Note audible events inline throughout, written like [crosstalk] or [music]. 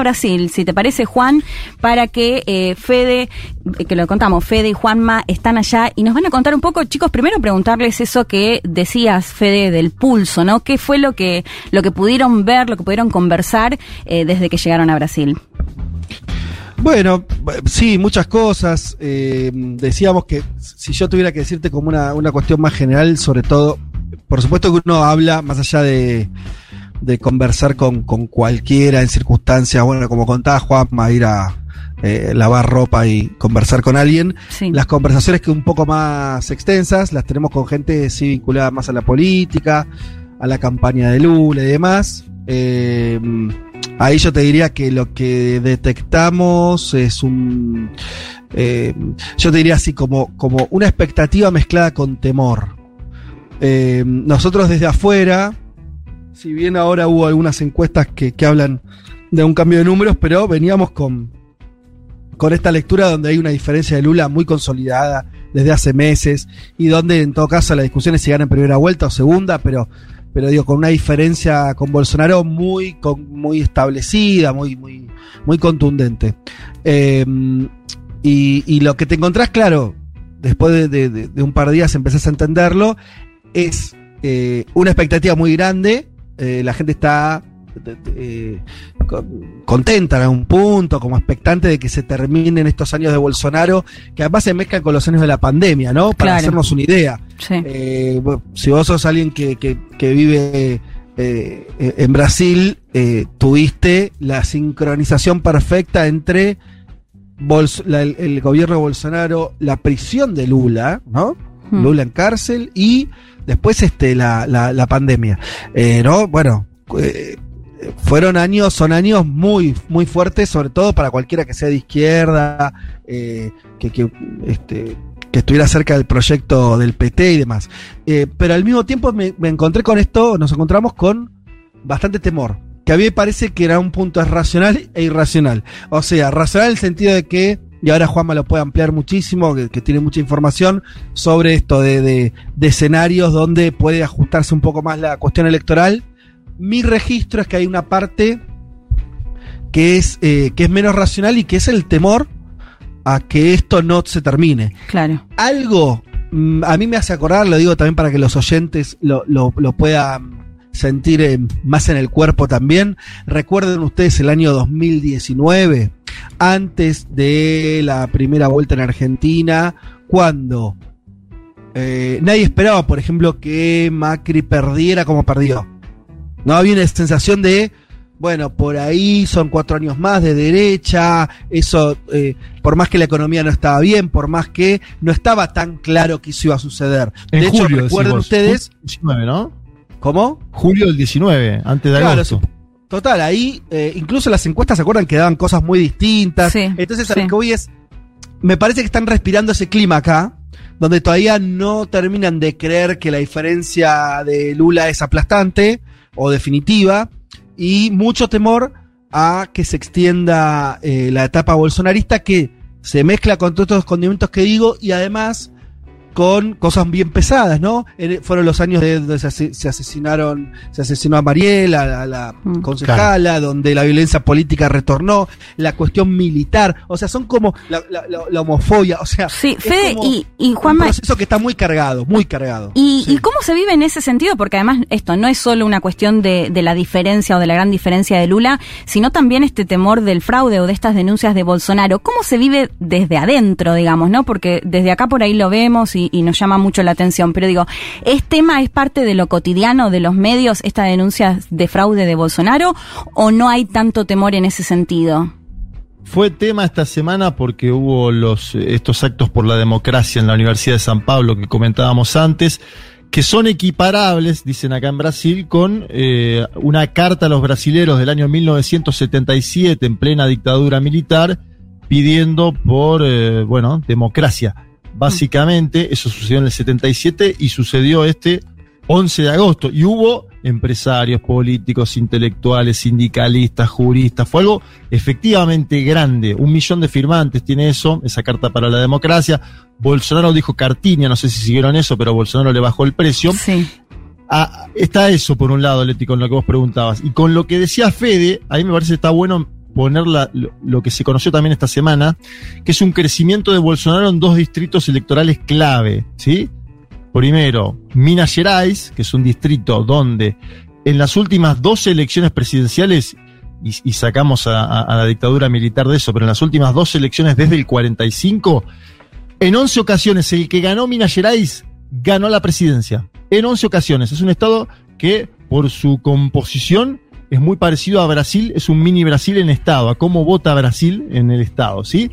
Brasil, si te parece, Juan, para que eh, Fede, que lo contamos, Fede y Juanma están allá y nos van a contar un poco, chicos, primero preguntarles eso que decías, Fede, del pulso, ¿no? ¿Qué fue lo que, lo que pudieron ver, lo que pudieron conversar eh, desde que llegaron a Brasil? Bueno, sí, muchas cosas. Eh, decíamos que si yo tuviera que decirte como una, una cuestión más general, sobre todo, por supuesto que uno habla más allá de de conversar con, con cualquiera en circunstancias, bueno, como contaba Juanma, ir a eh, lavar ropa y conversar con alguien. Las conversaciones que un poco más extensas las tenemos con gente sí vinculada más a la política, a la campaña de Lula y demás. Eh, ahí yo te diría que lo que detectamos es un, eh, yo te diría así como, como una expectativa mezclada con temor. nosotros desde afuera, si bien ahora hubo algunas encuestas que, hablan de un cambio de números, pero veníamos con, con esta lectura donde hay una diferencia de Lula muy consolidada desde hace meses y donde en todo caso las discusiones se en primera vuelta o segunda, pero, pero digo, con una diferencia con Bolsonaro muy, muy establecida, muy, muy, muy contundente. Em, y, lo que te encontrás, claro, después de, un par de días empezás a entenderlo, es eh, una expectativa muy grande eh, la gente está eh, contenta en un punto, como expectante de que se terminen estos años de Bolsonaro, que además se mezclan con los años de la pandemia, ¿no? Para hacernos una idea. Eh, si vos sos alguien que, vive en Brasil, tuviste la sincronización perfecta entre el, gobierno de Bolsonaro, la prisión de Lula, ¿no? Hmm. Lula en cárcel y después este, la, la, pandemia. Eh, ¿no? Bueno, eh, fueron años, son años muy, muy fuertes, sobre todo para cualquiera que sea de izquierda, eh, que, que, este, que estuviera cerca del proyecto del PT y demás. pero al mismo tiempo me, me, encontré con esto, nos encontramos con bastante temor, que a mí me parece que era un punto racional e irracional. O sea, racional en el sentido de que y ahora Juanma lo puede ampliar muchísimo, que, tiene mucha información sobre esto de, escenarios donde puede ajustarse un poco más la cuestión electoral. Mi registro es que hay una parte que es, eh, que es menos racional y que es el temor a que esto no se termine. Claro. Algo mm, a mí me hace acordar, lo digo también para que los oyentes lo, lo, lo puedan sentir más en el cuerpo también. Recuerden ustedes el año 2019 antes de la primera vuelta en Argentina, cuando eh, nadie esperaba, por ejemplo, que Macri perdiera como perdió. No había una sensación de, bueno, por ahí son cuatro años más de derecha, eso, eh, por más que la economía no estaba bien, por más que no estaba tan claro que eso iba a suceder. de hecho, recuerden ustedes. 19, ¿no? ¿Cómo? Julio del 19, antes de agosto. Total, ahí eh, incluso las encuestas se acuerdan que daban cosas muy distintas. Entonces, a lo que voy es, me parece que están respirando ese clima acá, donde todavía no terminan de creer que la diferencia de Lula es aplastante o definitiva, y mucho temor a que se extienda eh, la etapa bolsonarista que se mezcla con todos estos condimentos que digo y además con cosas bien pesadas, ¿no? fueron los años de donde se, asesinaron, se asesinó a Mariela, a la, mm. concejala, donde la violencia política retornó, la cuestión militar, o sea, son como la, homofobia, o sea, sí, Fede y, y Juanma, un proceso que está muy cargado, muy cargado. Y, cómo se vive en ese sentido? Porque además esto no es solo una cuestión de, de la diferencia o de la gran diferencia de Lula, sino también este temor del fraude o de estas denuncias de Bolsonaro. ¿Cómo se vive desde adentro, digamos, no? Porque desde acá por ahí lo vemos y y, nos llama mucho la atención. Pero digo, ¿es tema, es parte de lo cotidiano de los medios esta denuncia de fraude de Bolsonaro o no hay tanto temor en ese sentido? Fue tema esta semana porque hubo los, estos actos por la democracia en la Universidad de San Pablo que comentábamos antes, que son equiparables, dicen acá en Brasil, con eh, una carta a los brasileros del año 1977 en plena dictadura militar pidiendo por, eh, bueno, democracia. Básicamente, eso sucedió en el 77 y sucedió este 11 de agosto. Y hubo empresarios, políticos, intelectuales, sindicalistas, juristas. Fue algo efectivamente grande. Un millón de firmantes tiene eso, esa carta para la democracia. Bolsonaro dijo cartinia, no sé si siguieron eso, pero Bolsonaro le bajó el precio. Sí. Ah, está eso por un lado, Leti, con lo que vos preguntabas. Y con lo que decía Fede, a mí me parece que está bueno poner la- lo, lo que se conoció también esta semana, que es un crecimiento de Bolsonaro en dos distritos electorales clave, ¿sí? Primero, Minas Gerais, que es un distrito donde en las últimas dos elecciones presidenciales, y, sacamos a, a- a la dictadura militar de eso, pero en las últimas dos elecciones desde el 45, en 11 ocasiones el que ganó Minas Gerais ganó la presidencia. En 11 ocasiones. Es un estado que por su composición es muy parecido a Brasil, es un mini Brasil en estado, a cómo vota Brasil en el estado, ¿sí?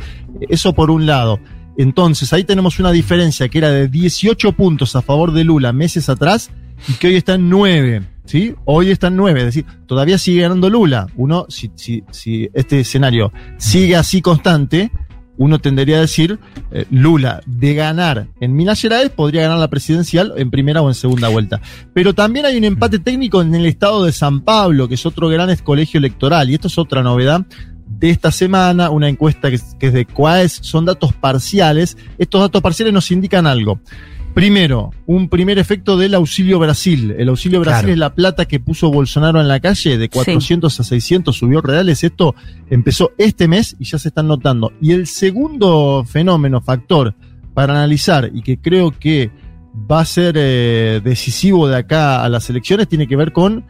Eso por un lado. Entonces, ahí tenemos una diferencia que era de 18 puntos a favor de Lula meses atrás y que hoy está en 9, ¿sí? Hoy está en 9, es decir, todavía sigue ganando Lula. Uno, si, si, si este escenario sigue así constante, uno tendería a decir, eh, Lula, de ganar en Minas Gerais, podría ganar la presidencial en primera o en segunda vuelta. Pero también hay un empate técnico en el estado de San Pablo, que es otro gran colegio electoral, y esto es otra novedad de esta semana, una encuesta que, es- de CUAES, son datos parciales. Estos datos parciales nos indican algo. Primero, un primer efecto del auxilio Brasil. El auxilio Brasil Claro. es la plata que puso Bolsonaro en la calle, de 400 a 600 subió reales. Esto empezó este mes y ya se están notando. Y el segundo fenómeno, factor, para analizar y que creo que va a ser eh, decisivo de acá a las elecciones, tiene que ver con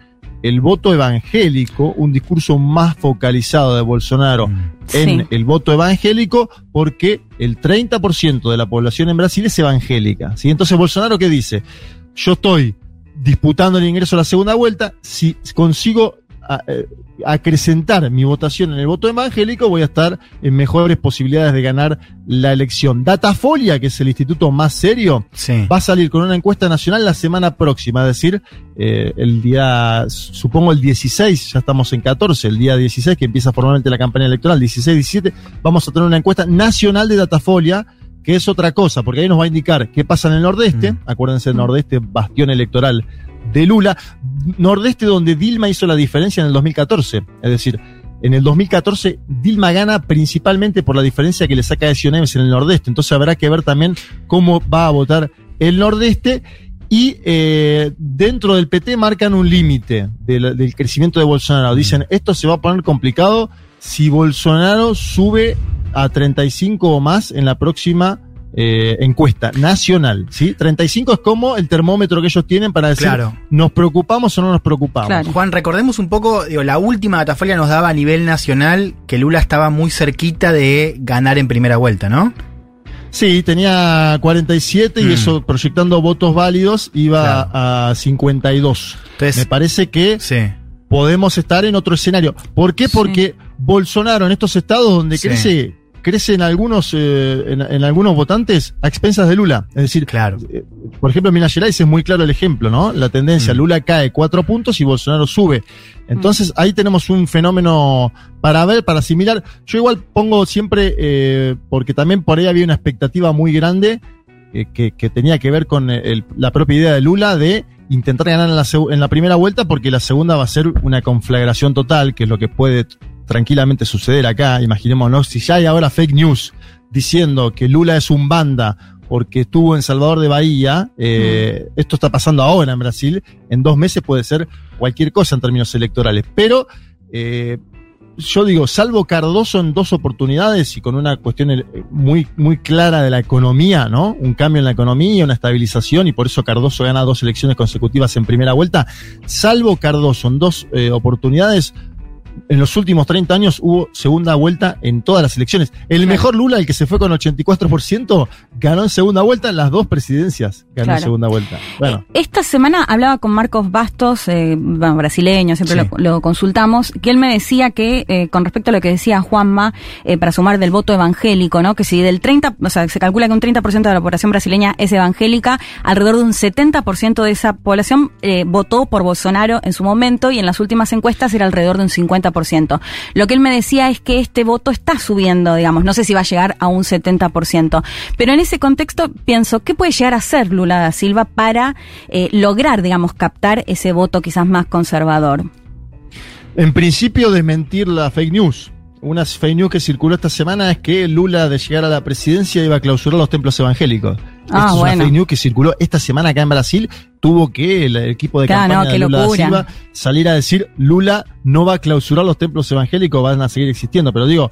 el voto evangélico, un discurso más focalizado de Bolsonaro en Sí. el voto evangélico porque el 30% de la población en Brasil es evangélica. ¿sí? Entonces Bolsonaro qué dice? Yo estoy disputando el ingreso a la segunda vuelta, si consigo a- eh, acrecentar mi votación en el voto evangélico, voy a estar en mejores posibilidades de ganar la elección. Datafolia, que es el instituto más serio, Sí. va a salir con una encuesta nacional la semana próxima, es decir, eh, el día, supongo el 16, ya estamos en 14, el día 16 que empieza formalmente la campaña electoral, 16, 17, vamos a tener una encuesta nacional de Datafolia, que es otra cosa, porque ahí nos va a indicar qué pasa en el Nordeste, Mm. acuérdense el Nordeste, bastión electoral de Lula, Nordeste donde Dilma hizo la diferencia en el 2014, es decir, en el 2014 Dilma gana principalmente por la diferencia que le saca de Sioneves en el Nordeste, entonces habrá que ver también cómo va a votar el Nordeste. Y eh, dentro del PT marcan un límite del, del crecimiento de Bolsonaro. Dicen, esto se va a poner complicado si Bolsonaro sube a 35 o más en la próxima eh, encuesta nacional. ¿sí? 35 es como el termómetro que ellos tienen para decir, Claro. ¿nos preocupamos o no nos preocupamos? Claro. Juan, recordemos un poco, digo, la última datafolia nos daba a nivel nacional que Lula estaba muy cerquita de ganar en primera vuelta, ¿no? Sí, tenía 47 y Mm. eso proyectando votos válidos iba Claro. a 52. Entonces, Me parece que sí. podemos estar en otro escenario. ¿Por qué? Sí. Porque Bolsonaro en estos estados donde Sí. crece, crecen algunos, eh, en, en algunos votantes a expensas de Lula. Es decir, Claro. eh, por ejemplo, en Minas Gerais es muy claro el ejemplo, ¿no? La tendencia, Mm. Lula cae cuatro puntos y Bolsonaro sube. Entonces ahí tenemos un fenómeno para ver, para asimilar. Yo igual pongo siempre, eh, porque también por ahí había una expectativa muy grande eh, que, que tenía que ver con el- la propia idea de Lula de intentar ganar en la, en la primera vuelta porque la segunda va a ser una conflagración total, que es lo que puede tranquilamente suceder acá. Imaginémonos, si ya hay ahora fake news diciendo que Lula es un banda porque estuvo en Salvador de Bahía, eh, esto está pasando ahora en Brasil, en dos meses puede ser cualquier cosa en términos electorales, pero eh, yo digo, salvo Cardoso en dos oportunidades y con una cuestión eh, muy, muy clara de la economía, ¿no? Un cambio en la economía, una estabilización, y por eso Cardoso gana dos elecciones consecutivas en primera vuelta. Salvo Cardoso en dos eh, oportunidades, en los últimos 30 años hubo segunda vuelta en todas las elecciones. El Claro. mejor Lula, el que se fue con 84%, ganó en segunda vuelta en las dos presidencias. Ganó en segunda vuelta. Bueno. Eh, Esta semana hablaba con Marcos Bastos, eh, bueno, brasileño, siempre Sí. lo, lo consultamos, que él me decía que, eh, con respecto a lo que decía Juanma, eh, para sumar del voto evangélico, ¿no? Que si del 30, o sea, se calcula que un 30% de la población brasileña es evangélica, alrededor de un 70% de esa población votó por Bolsonaro en su momento y en las últimas encuestas era alrededor de un 50% 50%. Lo que él me decía es que este voto está subiendo, digamos, no sé si va a llegar a un 70%. Pero en ese contexto pienso, ¿qué puede llegar a hacer Lula da Silva para eh, lograr, digamos, captar ese voto quizás más conservador? En principio, desmentir la fake news. Una fake news que circuló esta semana es que Lula, de llegar a la presidencia, iba a clausurar los templos evangélicos. Ah, Esta es bueno. una fake news que circuló esta semana acá en Brasil. Tuvo que el equipo de Claro, campaña no, de Lula da. Silva salir a decir Lula no va a clausurar los templos evangélicos, van a seguir existiendo. Pero digo,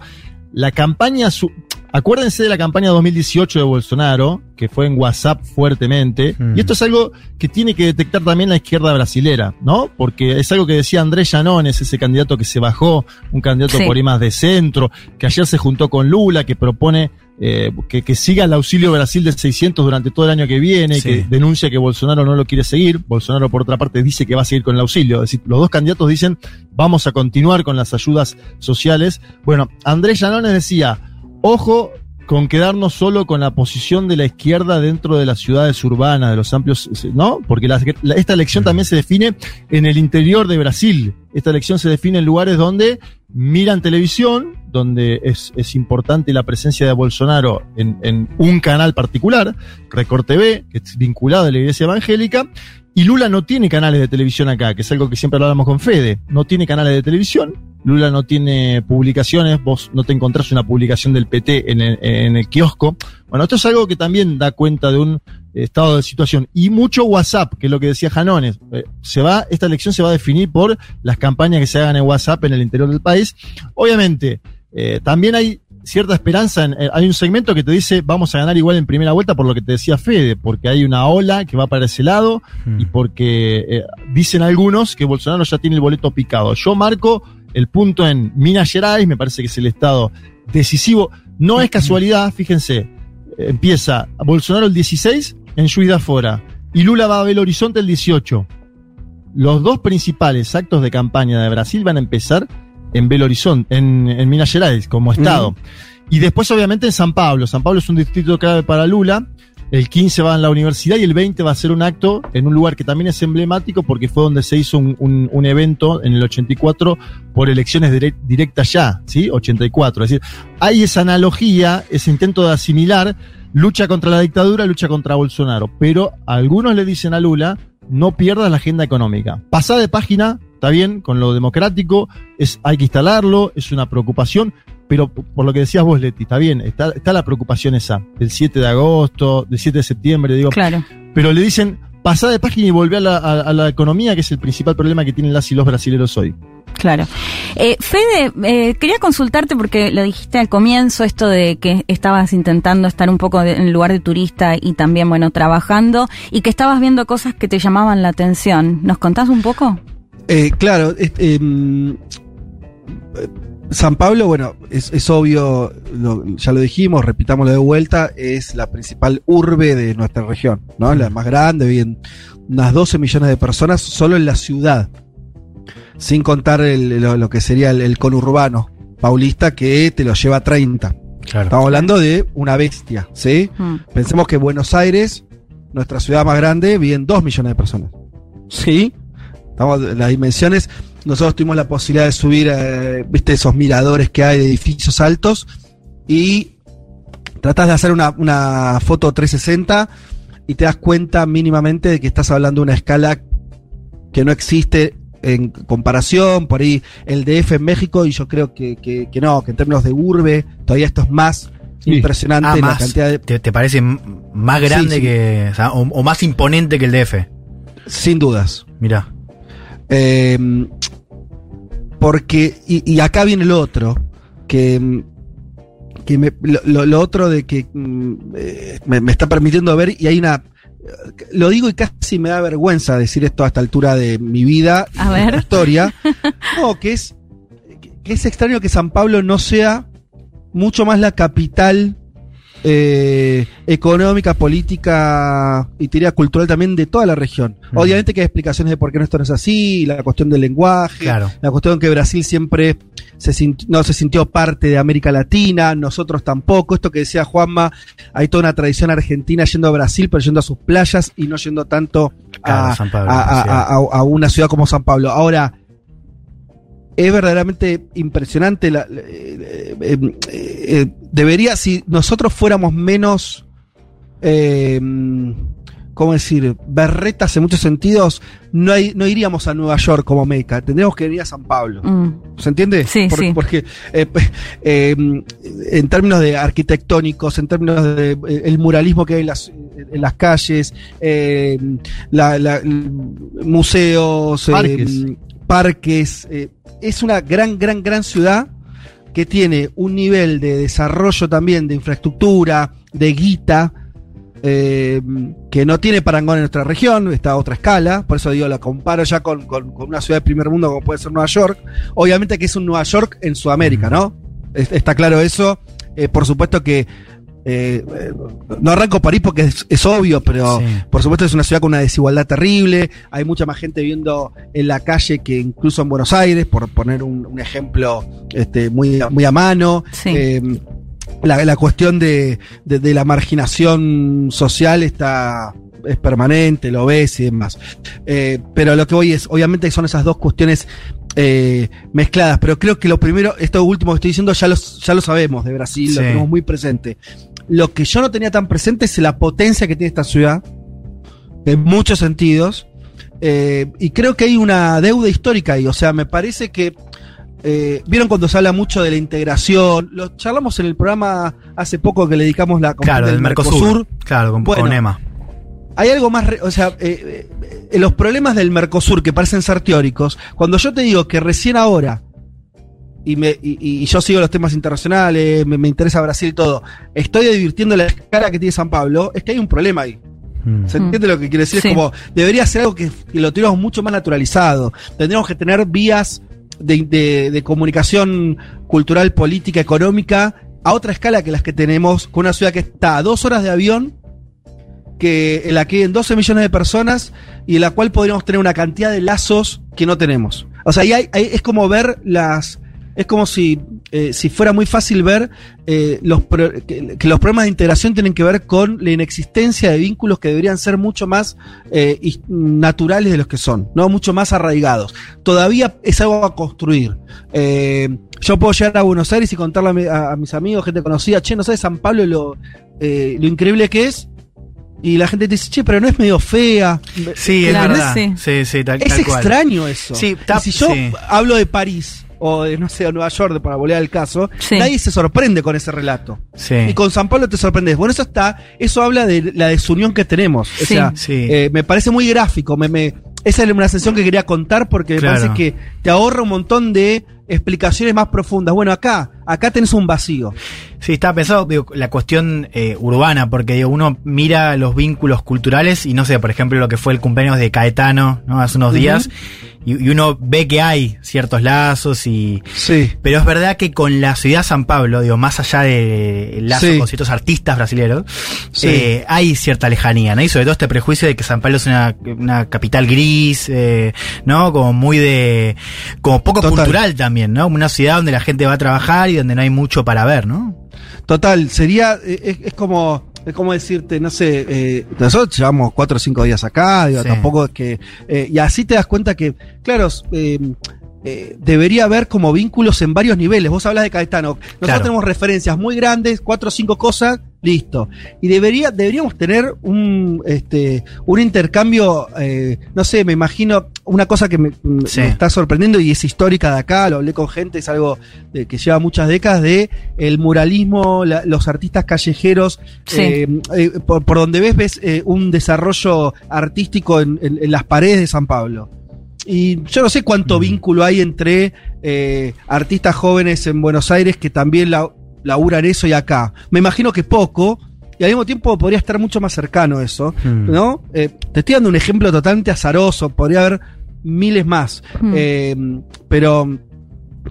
la campaña, su- acuérdense de la campaña 2018 de Bolsonaro, que fue en WhatsApp fuertemente, Mm. y esto es algo que tiene que detectar también la izquierda brasilera, ¿no? Porque es algo que decía Andrés Llanones, ese candidato que se bajó, un candidato Sí. por ahí más de centro, que ayer se juntó con Lula, que propone eh, que, que siga el auxilio Brasil de 600 durante todo el año que viene, Sí. que denuncia que Bolsonaro no lo quiere seguir. Bolsonaro, por otra parte, dice que va a seguir con el auxilio. Es decir, los dos candidatos dicen, vamos a continuar con las ayudas sociales. Bueno, Andrés Llanones decía, ojo con quedarnos solo con la posición de la izquierda dentro de las ciudades urbanas, de los amplios, ¿no? Porque esta elección también se define en el interior de Brasil. Esta elección se define en lugares donde miran televisión, donde es, es importante la presencia de Bolsonaro en, un canal particular, Record TV, que es vinculado a la iglesia evangélica, y Lula no tiene canales de televisión acá, que es algo que siempre hablábamos con Fede. No tiene canales de televisión, Lula no tiene publicaciones, vos no te encontrás una publicación del PT en el, kiosco. Bueno, esto es algo que también da cuenta de un estado de situación. Y mucho WhatsApp, que es lo que decía Janones. Eh, se va, esta elección se va a definir por las campañas que se hagan en WhatsApp en el interior del país. Obviamente, eh, también hay cierta esperanza. En, eh, hay un segmento que te dice vamos a ganar igual en primera vuelta por lo que te decía Fede, porque hay una ola que va para ese lado Mm. y porque eh, dicen algunos que Bolsonaro ya tiene el boleto picado. Yo marco el punto en Minas Gerais, me parece que es el estado decisivo. No es casualidad, fíjense, empieza Bolsonaro el 16 en Juiz Fora y Lula va a Belo Horizonte el 18. Los dos principales actos de campaña de Brasil van a empezar en Belo Horizonte, en, en Minas Gerais, como estado. Y después, obviamente, en San Pablo. San Pablo es un distrito clave para Lula. El 15 va en la universidad y el 20 va a ser un acto en un lugar que también es emblemático porque fue donde se hizo un, un- un evento en el 84 por elecciones direct- directas ya, ¿sí? 84. Es decir, hay esa analogía, ese intento de asimilar lucha contra la dictadura, lucha contra Bolsonaro. Pero algunos le dicen a Lula, no pierdas la agenda económica. Pasá de página, está bien, con lo democrático, es, hay que instalarlo, es una preocupación, pero por lo que decías vos, Leti, está bien, está, está la preocupación esa, del 7 de agosto, del 7 de septiembre, digo, Claro. pero le dicen, pasá de página y volvé a la, a- a la economía, que es el principal problema que tienen las y los brasileños hoy. Claro. Eh, Fede, eh, quería consultarte porque lo dijiste al comienzo, esto de que estabas intentando estar un poco de- en el lugar de turista y también, bueno, trabajando y que estabas viendo cosas que te llamaban la atención. ¿Nos contás un poco? Eh, claro, em, San Pablo, bueno, es, es obvio, lo- ya lo dijimos, repitámoslo de vuelta, es la principal urbe de nuestra región, ¿no? La más grande, viven unas 12 millones de personas solo en la ciudad, sin contar el- lo, lo que sería el, el conurbano paulista que te lo lleva a 30. Claro. Estamos hablando de una bestia, ¿sí? Mm. Pensemos que Buenos Aires, nuestra ciudad más grande, viven 2 millones de personas. ¿Sí? Estamos en las dimensiones. Nosotros tuvimos la posibilidad de subir, eh, viste, esos miradores que hay de edificios altos y tratas de hacer una, una foto 360 y te das cuenta mínimamente de que estás hablando de una escala que no existe en comparación, por ahí el DF en México, y yo creo que, que- que no, que en términos de urbe, todavía esto es más Sí. impresionante Ah, la cantidad de, ¿Te, te parece más grande sí. que. o, sea, o- o más imponente que el DF? sin dudas. Mirá. Eh, porque, y, y acá viene lo otro, que, mm, que me- lo, otro de que mm, eh, me, me está permitiendo ver, y hay una, lo digo y casi me da vergüenza decir esto a esta altura de mi vida, A ver. de la historia, [laughs] no, que es, que es extraño que San Pablo no sea mucho más la capital eh, económica, política y te diría cultural también de toda la región. Obviamente que hay explicaciones de por qué esto no es así, la cuestión del lenguaje, Claro. la cuestión que Brasil siempre se no se sintió parte de América Latina, nosotros tampoco. Esto que decía Juanma, hay toda una tradición argentina yendo a Brasil, pero yendo a sus playas y no yendo tanto a, Pablo, una ciudad como San Pablo. Ahora, es verdaderamente impresionante. La, eh, eh, eh, debería, si nosotros fuéramos menos, ¿cómo decir? Berretas en muchos sentidos, no, hay- no iríamos a Nueva York como Meca, tendríamos que ir a San Pablo. Mm. ¿Se entiende? Sí, Por- sí. Porque eh, eh, en términos de arquitectónicos, en términos de eh, el muralismo que hay en las, en las calles, eh, la- la- museos, eh, Parques. parques, eh, es una gran, gran, gran ciudad que tiene un nivel de desarrollo también de infraestructura, de guita, eh, que no tiene parangón en nuestra región, está a otra escala, por eso digo, la comparo ya con, con- con una ciudad de primer mundo como puede ser Nueva York. Obviamente que es un Nueva York en Sudamérica, ¿no? Es- está claro eso. Eh, por supuesto que eh, eh, no arranco París porque es, es obvio, pero Sí. por supuesto es una ciudad con una desigualdad terrible. Hay mucha más gente viviendo en la calle que incluso en Buenos Aires, por poner un, un ejemplo este, muy, muy a mano. Sí. Eh, la, la cuestión de, de- de la marginación social está es permanente, lo ves y demás. Eh, pero lo que voy es, obviamente son esas dos cuestiones eh, mezcladas, pero creo que lo primero, esto último que estoy diciendo ya, los, ya lo sabemos de Brasil, lo tenemos muy presente. Lo que yo no tenía tan presente es la potencia que tiene esta ciudad, en muchos sentidos, eh, y creo que hay una deuda histórica ahí, o sea, me parece que eh, Vieron cuando se habla mucho de la integración. Lo charlamos en el programa hace poco que le dedicamos la Claro, del Mercosur. Claro, con, Bueno. con Emma. Hay algo más, re- o sea, eh, eh, los problemas del Mercosur que parecen ser teóricos. Cuando yo te digo que recién ahora, y, me, y, y yo sigo los temas internacionales, me, me interesa Brasil y todo, estoy advirtiendo la escala que tiene San Pablo, es que hay un problema ahí. Mm. ¿Se entiende lo que quiero decir? Sí. Es como, debería ser algo que, que lo tuviéramos mucho más naturalizado. Tendríamos que tener vías de, comunicación cultural, política, económica, a otra escala que las que tenemos, con una ciudad que está a dos horas de avión, que, en la que hay 12 millones de personas y en la cual podríamos tener una cantidad de lazos que no tenemos. O sea, ahí hay- ahí es como ver las... Es como si, eh, si fuera muy fácil ver eh, los pro- que, que los problemas de integración tienen que ver con la inexistencia de vínculos que deberían ser mucho más eh, naturales de los que son, no mucho más arraigados. Todavía es algo a construir. Eh, yo puedo llegar a Buenos Aires y contarle a, mi- a- a mis amigos, gente conocida, che, no sabes San Pablo lo, lo increíble que es. Y la gente te dice, che, pero no es medio fea. Sí, es verdad. sí. Sí, sí, tal, Es tal cual. extraño eso. Sí, Y tap- si yo sí. hablo de París o de, no sé, de Nueva York, de- para volver al caso, Sí. nadie se sorprende con ese relato. Sí. Y con San Pablo te sorprendes. Bueno, eso está, eso habla de la desunión que tenemos. O Sí. sea, Sí. eh, me parece muy gráfico. Me, me- esa es una sensación que quería contar porque me Claro. parece que te ahorra un montón de explicaciones más profundas. Bueno, acá, acá tenés un vacío. Sí, estaba pensado, digo, la cuestión eh, urbana, porque digo, uno mira los vínculos culturales y no sé, por ejemplo, lo que fue el cumpleaños de Caetano, ¿no? Hace unos Ujú. días, y, y uno ve que hay ciertos lazos y... Sí. Pero es verdad que con la ciudad San Pablo, digo, más allá del lazo Sí. con ciertos artistas brasileños, Sí. eh, hay cierta lejanía, ¿no? Y sobre todo este prejuicio de que San Pablo es una, una capital gris, eh, ¿no? Como muy de... como poco Total. cultural también, ¿no? Una ciudad donde la gente va a trabajar y donde no hay mucho para ver, ¿no? Total, sería, eh, es, es como, es como decirte, no sé, eh, nosotros llevamos cuatro o cinco días acá, digo, Sí. tampoco es que, eh, y así te das cuenta que, claro, eh, eh, debería haber como vínculos en varios niveles. Vos hablas de Caetano, nosotros Claro. tenemos referencias muy grandes, cuatro o cinco cosas, listo. Y debería, deberíamos tener un, este, un intercambio, eh, no sé, me imagino, una cosa que me, está sorprendiendo y es histórica de acá, lo hablé con gente, es algo de- que lleva muchas décadas, de el muralismo, la- los artistas callejeros, Sí. eh, eh, por, por donde ves, ves un desarrollo artístico en, en- en las paredes de San Pablo. Y yo no sé cuánto Mm. vínculo hay entre eh, artistas jóvenes en Buenos Aires que también la, laburan eso y acá. Me imagino que poco, y al mismo tiempo podría estar mucho más cercano eso, Mm. ¿no? Eh, te estoy dando un ejemplo totalmente azaroso, podría haber miles más. Mm. Eh, pero,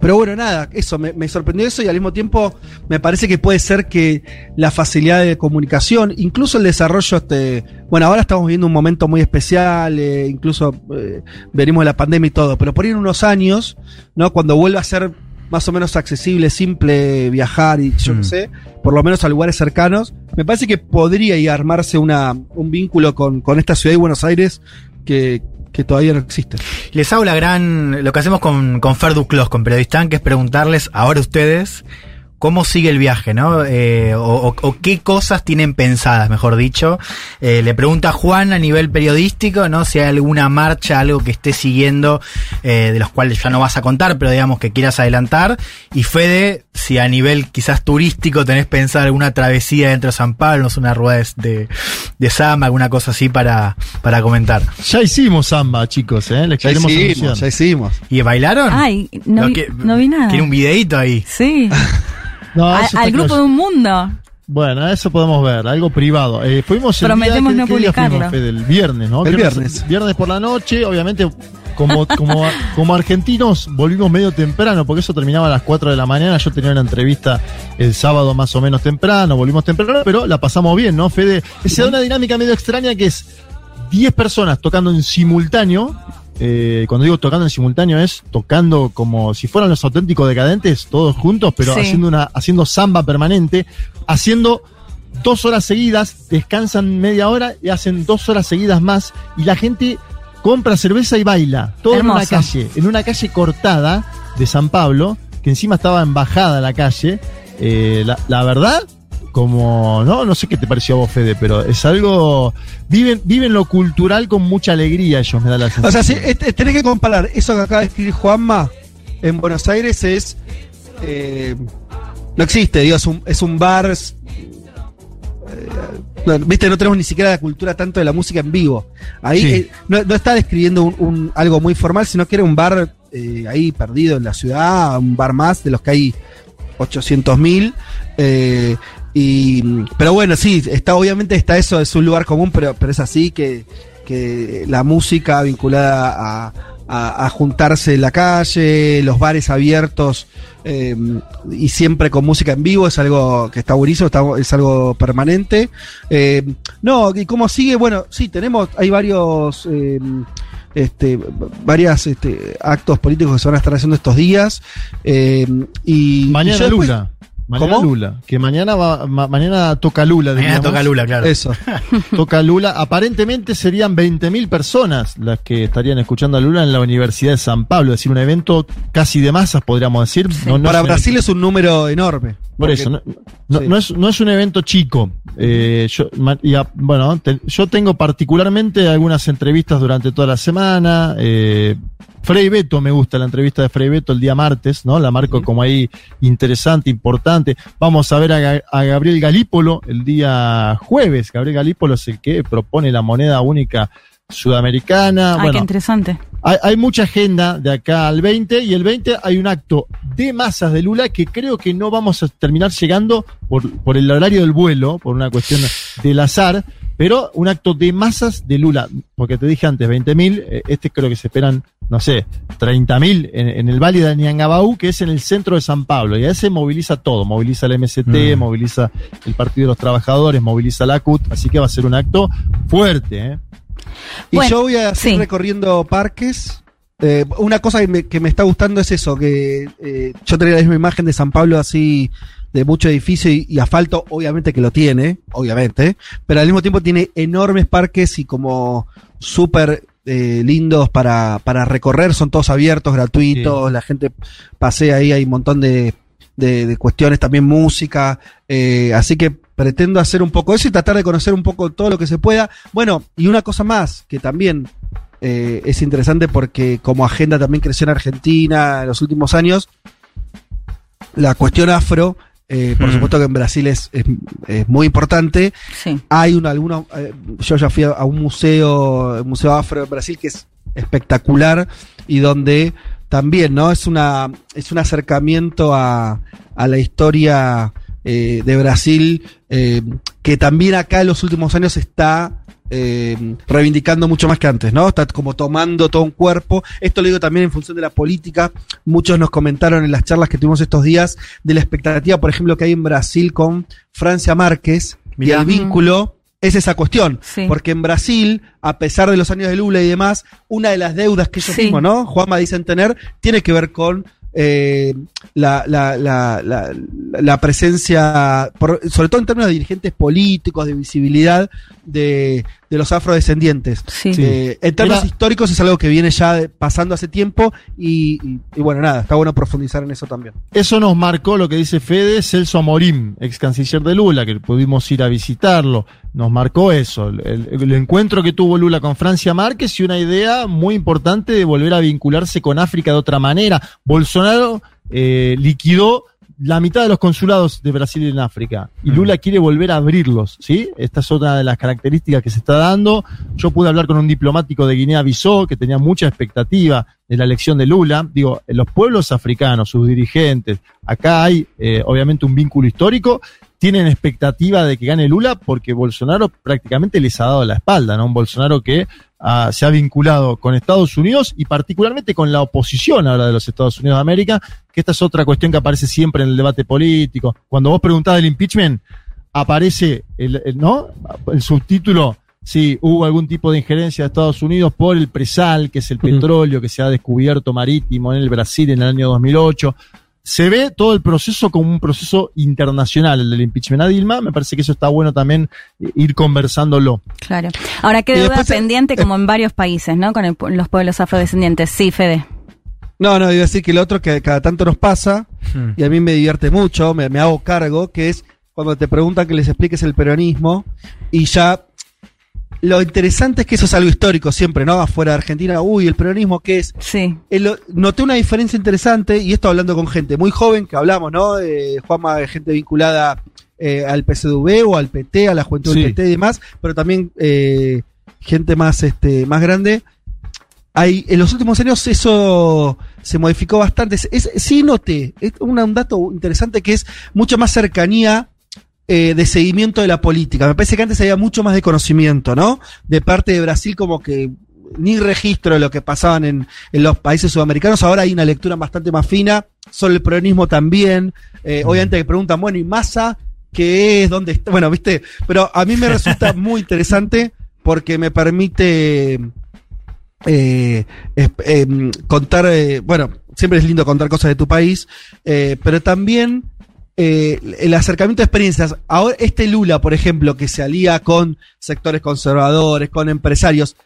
pero bueno, nada, eso, me, me sorprendió eso y al mismo tiempo me parece que puede ser que la facilidad de comunicación, incluso el desarrollo, este, bueno, ahora estamos viviendo un momento muy especial, eh, incluso eh, venimos de la pandemia y todo, pero por ahí en unos años, ¿no? Cuando vuelva a ser más o menos accesible, simple viajar y yo Mm. qué sé, por lo menos a lugares cercanos, me parece que podría y armarse una, un vínculo con, con esta ciudad de Buenos Aires que, que todavía no existen. Les hago la gran, lo que hacemos con, con Fer Duclos, con Periodistán, que es preguntarles ahora ustedes cómo sigue el viaje, ¿no? Eh, o, o- o qué cosas tienen pensadas, mejor dicho. Eh, le pregunta a Juan a nivel periodístico, ¿no? Si hay alguna marcha, algo que esté siguiendo, eh, de los cuales ya no vas a contar, pero digamos que quieras adelantar. Y Fede, si a nivel quizás turístico tenés pensado alguna travesía dentro de San Pablo, no sé, una rueda de, de, de samba, alguna cosa así para, para comentar. Ya hicimos samba, chicos, ¿eh? Les Ya queremos hicimos, anunciar. ya hicimos. ¿Y bailaron? Ay, no, vi, que- no vi nada. Tiene un videíto ahí. Sí. [laughs] No, A- al grupo claro. de un mundo. Bueno, eso podemos ver, algo privado. Eh, fuimos el Prometemos día, no ¿qué día publicarlo. fuimos, Fede? El viernes, ¿no? El viernes. Viernes por la noche, obviamente, como, [laughs] como, como argentinos volvimos medio temprano, porque eso terminaba a las 4 de la mañana. Yo tenía una entrevista el sábado más o menos temprano, volvimos temprano, pero la pasamos bien, ¿no, Fede? Se da una dinámica medio extraña que es 10 personas tocando en simultáneo. Eh, cuando digo tocando en simultáneo es tocando como si fueran los auténticos decadentes, todos juntos, pero Sí. haciendo una, haciendo samba permanente, haciendo dos horas seguidas, descansan media hora y hacen dos horas seguidas más, y la gente compra cerveza y baila, todo en una calle, en una calle cortada de San Pablo, que encima estaba en bajada la calle. Eh, la, la verdad, como, no, no sé qué te pareció a vos, Fede, pero es algo, viven, viven lo cultural con mucha alegría, ellos me da la sensación. O sea, si, este, tenés que comparar eso que acaba de escribir Juanma en Buenos Aires es. eh, no existe, digo, es un, es un bar. es, eh, no, Viste, no tenemos ni siquiera la cultura tanto de la música en vivo. Ahí Sí. eh, no, no está describiendo un, un- algo muy formal, sino que era un bar ahí perdido en la ciudad, un bar más de los que hay 800 mil. eh, y, pero bueno, sí, está obviamente está eso, es un lugar común, pero, pero es así que, que la música vinculada a, a- a juntarse en la calle, los bares abiertos eh, y siempre con música en vivo es algo que está buenísimo, está- es algo permanente. Eh, no, y cómo sigue, bueno, sí, tenemos, hay varios... eh, este, varias este, actos políticos que se van a estar haciendo estos días eh, y y Mañana después- Lula. Mañana ¿Cómo? Lula. Que mañana va, ma- mañana toca Lula. Mañana toca Lula, claro. Eso. [laughs] Toca Lula. Aparentemente serían 20.000 personas las que estarían escuchando a Lula en la Universidad de San Pablo. Es decir, un evento casi de masas, podríamos decir. No, no Para es Brasil evento- es un número enorme. Por Porque- eso, no, no- sí. no es, no es un evento chico. Eh, yo, ma- y a- bueno, te- yo tengo particularmente algunas entrevistas durante toda la semana. Eh, Frei Beto, me gusta la entrevista de Frei Beto el día martes, ¿no? La marco como ahí interesante, importante. Vamos a ver a, a Gabriel Galípolo el día jueves. Gabriel Galípolo es el que propone la moneda única sudamericana. Ay, bueno, qué interesante. hay, hay mucha agenda de acá al 20 y el 20 hay un acto de masas de Lula que creo que no vamos a terminar llegando por, por el horario del vuelo, por una cuestión del azar, pero un acto de masas de Lula, porque te dije antes 20.000, eh, este creo que se esperan, no sé, 30.000 en, en el Valle de Añangabaú, que es en el centro de San Pablo, y a ese moviliza todo, moviliza el MST, Mm. moviliza el Partido de los Trabajadores, moviliza la CUT, así que va a ser un acto fuerte, ¿eh? Y Bueno, yo voy a seguir sí. recorriendo parques. Eh, una cosa que me, que me está gustando es eso, que eh, yo tenía la misma imagen de San Pablo así, de mucho edificio y, y asfalto, obviamente que lo tiene, obviamente, pero al mismo tiempo tiene enormes parques y como súper eh, lindos para, para recorrer, son todos abiertos, gratuitos, la gente pasea ahí, hay un montón de, de, de cuestiones, también música, eh, así que pretendo hacer un poco eso y tratar de conocer un poco todo lo que se pueda. Bueno, y una cosa más, que también eh, es interesante porque como agenda también creció en Argentina en los últimos años, la cuestión afro, eh, por Mm. supuesto que en Brasil es, es, es muy importante. Sí. Hay un, algunos, eh, yo ya fui a, a un museo, el Museo Afro en Brasil, que es espectacular y donde también, ¿no? Es una, es un acercamiento a, a la historia eh, de Brasil, eh, que también acá en los últimos años está eh, reivindicando mucho más que antes, ¿no? Está como tomando todo un cuerpo. Esto lo digo también en función de la política. Muchos nos comentaron en las charlas que tuvimos estos días de la expectativa, por ejemplo, que hay en Brasil con Francia Márquez Mirá. y el vínculo. Es esa cuestión, Sí. porque en Brasil, a pesar de los años de Lula y demás, una de las deudas que ellos Sí. mismos, ¿no? Juanma dicen tener, tiene que ver con eh, la, la, la, la, presencia, por- sobre todo en términos de dirigentes políticos, de visibilidad, de, de los afrodescendientes. Sí. Eh, en términos Era- históricos es algo que viene ya de- pasando hace tiempo y, y- y bueno, nada, está bueno profundizar en eso también. Eso nos marcó lo que dice Fede, Celso Amorim, ex canciller de Lula, que pudimos ir a visitarlo. Nos marcó eso, el, el encuentro que tuvo Lula con Francia Márquez y una idea muy importante de volver a vincularse con África de otra manera. Bolsonaro eh, liquidó la mitad de los consulados de Brasil en África y Lula quiere volver a abrirlos, ¿sí? Esta es otra de las características que se está dando. Yo pude hablar con un diplomático de Guinea-Bissau que tenía mucha expectativa de la elección de Lula. Digo, los pueblos africanos, sus dirigentes, acá hay eh, obviamente un vínculo histórico, tienen expectativa de que gane Lula porque Bolsonaro prácticamente les ha dado la espalda, ¿no? Un Bolsonaro que ah, se ha vinculado con Estados Unidos y particularmente con la oposición ahora de los Estados Unidos de América, que esta es otra cuestión que aparece siempre en el debate político. Cuando vos preguntás del impeachment, aparece el, el- ¿no? el subtítulo si hubo algún tipo de injerencia de Estados Unidos por el presal, que es el petróleo que se ha descubierto marítimo en el Brasil en el año 2008. Se ve todo el proceso como un proceso internacional, el del impeachment a Dilma. Me parece que eso está bueno también eh, ir conversándolo. Claro. Ahora, deuda después, eh, pendiente como en varios países, ¿no? Con el los pueblos afrodescendientes. Sí, Fede. No, no, iba a decir que el otro que cada tanto nos pasa, Hmm. y a mí me divierte mucho, me, me hago cargo, que es cuando te preguntan que les expliques el peronismo, y ya lo interesante es que eso es algo histórico siempre, ¿no? Afuera de Argentina, uy, el peronismo, ¿qué es? Sí. Eh, lo- noté una diferencia interesante, y esto hablando con gente muy joven, que hablamos, ¿no? Eh, Juanma, gente vinculada eh, al PCDV o al PT, a la juventud Sí. del PT y demás, pero también eh, gente más, este, más grande. Hay, en los últimos años eso se modificó bastante. Es, es- sí noté, es un, un dato interesante que es mucho más cercanía eh, de seguimiento de la política. Me parece que antes había mucho más de conocimiento, ¿no? De parte de Brasil como que ni registro de lo que pasaban en, en los países sudamericanos. Ahora hay una lectura bastante más fina. Sobre el peronismo también. Eh, Obviamente que preguntan, bueno, ¿y Massa qué es? ¿Dónde está? Bueno, viste. Pero a mí me resulta [laughs] muy interesante porque me permite eh, em, contar, eh, bueno, siempre es lindo contar cosas de tu país, pero también eh, el acercamiento de experiencias. Ahora, este Lula, por ejemplo, que se alía con sectores conservadores, con empresarios.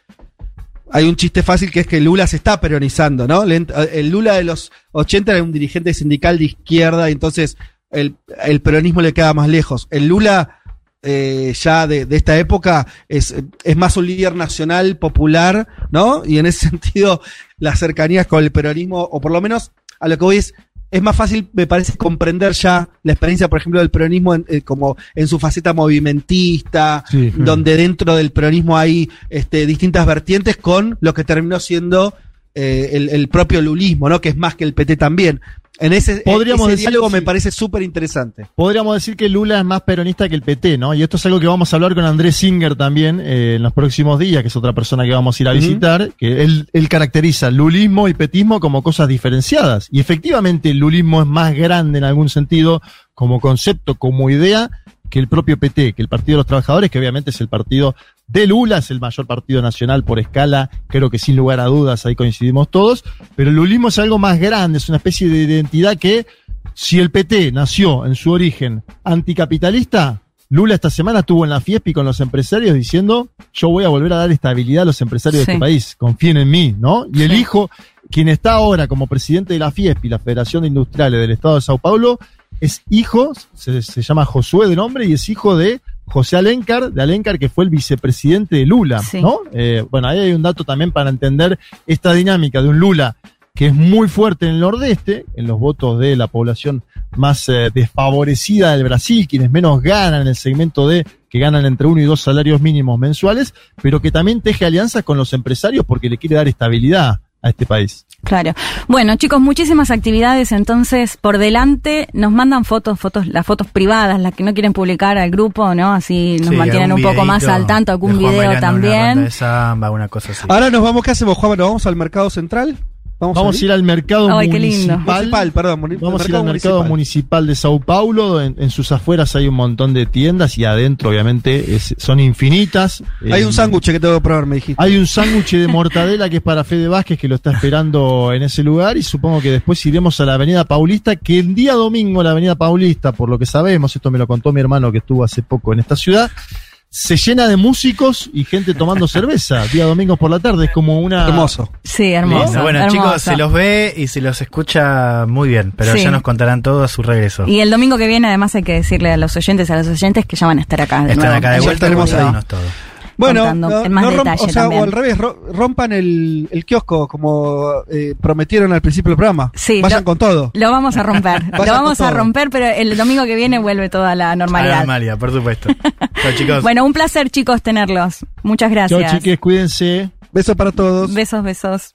Hay un chiste fácil que es que Lula se está peronizando, ¿no? Lent- El Lula de los 80 era un dirigente sindical de izquierda y entonces el, peronismo le queda más lejos. El Lula eh, ya de, de esta época es, es más un líder nacional, popular, ¿no? Y en ese [laughs] sentido, las cercanías con el peronismo, o por lo menos a lo que voy es, es más fácil, me parece, comprender ya la experiencia, por ejemplo, del peronismo en, eh, como en su faceta movimentista, Sí. donde dentro del peronismo hay este, distintas vertientes con lo que terminó siendo eh, el, el propio lulismo, ¿no? Que es más que el PT también. En ese, Podríamos ese decir, diálogo me parece súper interesante. Podríamos decir que Lula es más peronista que el PT, ¿no? Y esto es algo que vamos a hablar con Andrés Singer también eh, en los próximos días, que es otra persona que vamos a ir a visitar, que él, él caracteriza lulismo y petismo como cosas diferenciadas. Y efectivamente el lulismo es más grande en algún sentido como concepto, como idea, que el propio PT, que el Partido de los Trabajadores, que obviamente es el partido de Lula, es el mayor partido nacional por escala, creo que sin lugar a dudas, ahí coincidimos todos, pero el lulismo es algo más grande, es una especie de identidad que si el PT nació en su origen anticapitalista, Lula esta semana estuvo en la FIESPI con los empresarios diciendo, yo voy a volver a dar estabilidad a los empresarios Sí. de este país, confíen en mí, ¿no? Y el hijo, quien está ahora como presidente de la FIESPI, la Federación de Industriales del Estado de Sao Paulo, es hijo, se, se llama Josué de nombre, y es hijo de José Alencar, de Alencar, que fue el vicepresidente de Lula, Sí. ¿no? Eh, bueno, ahí hay un dato también para entender esta dinámica de un Lula que es muy fuerte en el nordeste, en los votos de la población más eh, desfavorecida del Brasil, quienes menos ganan en el segmento de que ganan entre uno y dos salarios mínimos mensuales, pero que también teje alianzas con los empresarios porque le quiere dar estabilidad a este país. Claro. Bueno, chicos, muchísimas actividades entonces por delante. Nos mandan fotos, fotos, las fotos privadas, las que no quieren publicar al grupo, ¿no? Así nos Sí, mantienen un poco más al tanto, algún video bailando una ronda también. de samba, una cosa así. Ahora nos vamos, ¿qué hacemos, Juan? ¿Nos vamos al mercado central? Vamos a ir al mercado Ay, qué lindo. municipal. Municipal, perdón. muni- Vamos a ir al mercado municipal de Sao Paulo. En, en sus afueras hay un montón de tiendas y adentro, obviamente, es- son infinitas. Hay Eh, un sándwich que tengo que probar, me dijiste. Hay un sándwich de mortadela que es para Fede Vázquez que lo está esperando en ese lugar y supongo que después iremos a la Avenida Paulista, que el día domingo la Avenida Paulista, por lo que sabemos, esto me lo contó mi hermano que estuvo hace poco en esta ciudad, se llena de músicos y gente tomando [laughs] cerveza día domingos por la tarde. Es como una. Hermoso. Sí, hermoso. Lindo. Bueno, hermoso. chicos, se los ve y se los escucha muy bien, pero Sí. ya nos contarán todo a su regreso. Y el domingo que viene, además, hay que decirle a los oyentes, a los oyentes que ya van a estar acá. de Están nuevo. acá de Ya vuelta y ahí. Bueno, contando no, en más no romp- detalle o sea, también. o al revés, ro- rompan el, el kiosco como eh, prometieron al principio del programa. Sí, Vayan lo- con todo. Lo vamos a romper. [laughs] lo vamos a romper, pero el domingo que viene vuelve toda la A la normalidad. normalidad, por supuesto. [laughs] Chao, chicos. Bueno, un placer, chicos, tenerlos. Muchas Chao, gracias. chiques, cuídense. Besos para todos. Besos, besos.